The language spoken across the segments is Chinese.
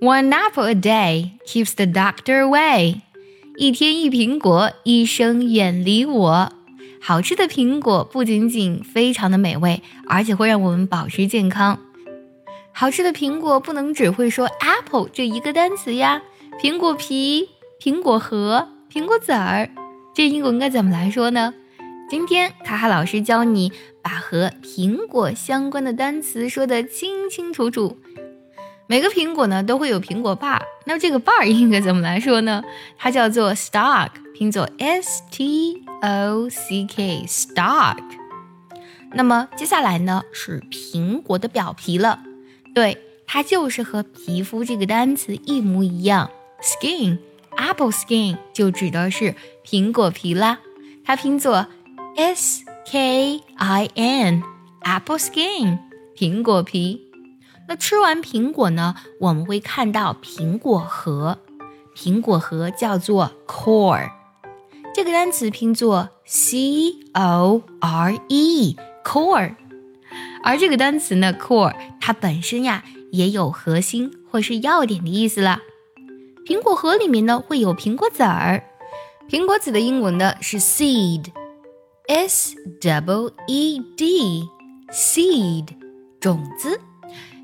One apple a day keeps the doctor away。一天一苹果，医生远离我。好吃的苹果不仅仅非常的美味，而且会让我们保持健康。好吃的苹果不能只会说 apple 这一个单词呀，苹果皮、苹果核、苹果籽儿，这英文该怎么来说呢？今天卡卡老师教你把和苹果相关的单词说得清清楚楚。每个苹果呢都会有苹果瓣，那么这个瓣儿应该怎么来说呢？它叫做 stock，拼作 s t o c k stock。那么接下来呢是苹果的表皮了，对，它就是和皮肤这个单词一模一样，skin，apple skin 就指的是苹果皮啦，它拼作 s k i n，apple skin，苹果皮。那吃完苹果呢？我们会看到苹果核，苹果核叫做 core，这个单词拼作 c o r e，core。而这个单词呢，core 它本身呀也有核心或是要点的意思了。苹果核里面呢会有苹果籽儿，苹果籽的英文呢是 seed，s w e d，seed，种子。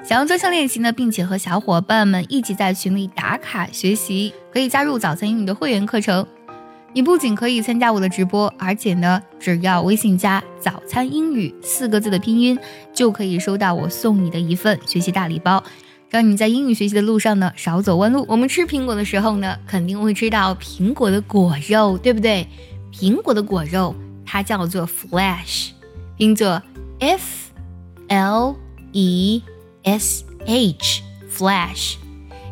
想要专项练习呢，并且和小伙伴们一起在群里打卡学习，可以加入早餐英语的会员课程。你不仅可以参加我的直播，而且呢，只要微信加“早餐英语”四个字的拼音，就可以收到我送你的一份学习大礼包，让你在英语学习的路上呢少走弯路。我们吃苹果的时候呢，肯定会吃到苹果的果肉，对不对？苹果的果肉它叫做 flesh，拼作 f l e。S h flash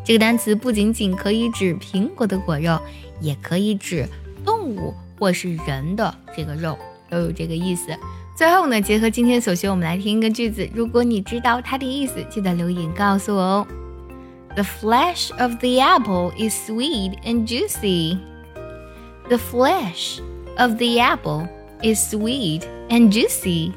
这个单词不仅仅可以指苹果的果肉，也可以指动物或是人的这个肉，都有这个意思。最后呢，结合今天所学，我们来听一个句子。如果你知道它的意思，记得留言告诉我哦。The flesh of the apple is sweet and juicy. The flesh of the apple is sweet and juicy.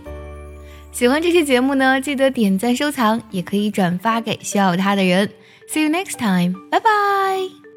喜欢这期节目呢，记得点赞收藏，也可以转发给需要它的人。See you next time，拜拜。